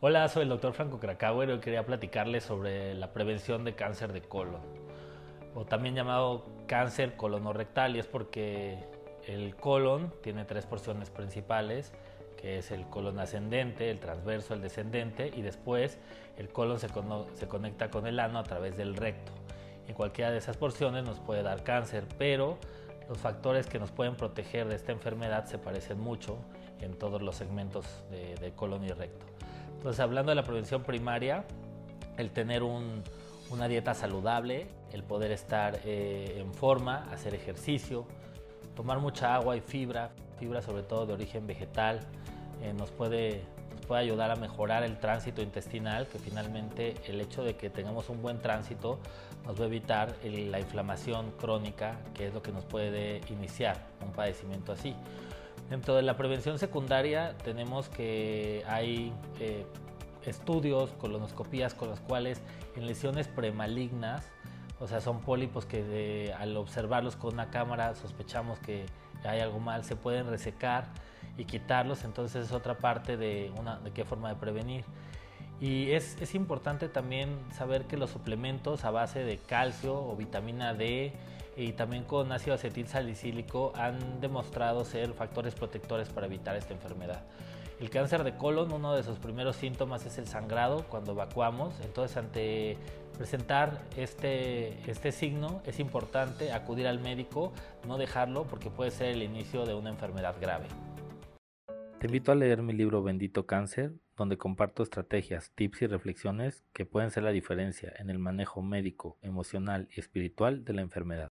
Hola, soy el doctor Franco Krakauer y hoy quería platicarles sobre la prevención de cáncer de colon, o también llamado cáncer colonorrectal, y es porque el colon tiene tres porciones principales, que es el colon ascendente, el transverso, el descendente, y después el colon se, se conecta con el ano a través del recto. En cualquiera de esas porciones nos puede dar cáncer, pero los factores que nos pueden proteger de esta enfermedad se parecen mucho en todos los segmentos de, colon y recto. Entonces, hablando de la prevención primaria, el tener una dieta saludable, el poder estar eh, en forma, hacer ejercicio, tomar mucha agua y fibra, fibra sobre todo de origen vegetal, eh, nos, puede, puede ayudar a mejorar el tránsito intestinal, que finalmente el hecho de que tengamos un buen tránsito nos va a evitar la inflamación crónica, que es lo que nos puede iniciar un padecimiento así. Dentro de la prevención secundaria tenemos que hay eh, estudios, colonoscopías con los cuales en lesiones premalignas, o sea, son pólipos que al observarlos con una cámara sospechamos que hay algo mal, se pueden resecar y quitarlos, entonces es otra parte de, una, de qué forma de prevenir. Y es, es importante también saber que los suplementos a base de calcio o vitamina D, y también con ácido acetil salicílico han demostrado ser factores protectores para evitar esta enfermedad. El cáncer de colon, uno de sus primeros síntomas es el sangrado cuando evacuamos, entonces ante presentar este, este signo es importante acudir al médico, no dejarlo porque puede ser el inicio de una enfermedad grave. Te invito a leer mi libro Bendito Cáncer, donde comparto estrategias, tips y reflexiones que pueden ser la diferencia en el manejo médico, emocional y espiritual de la enfermedad.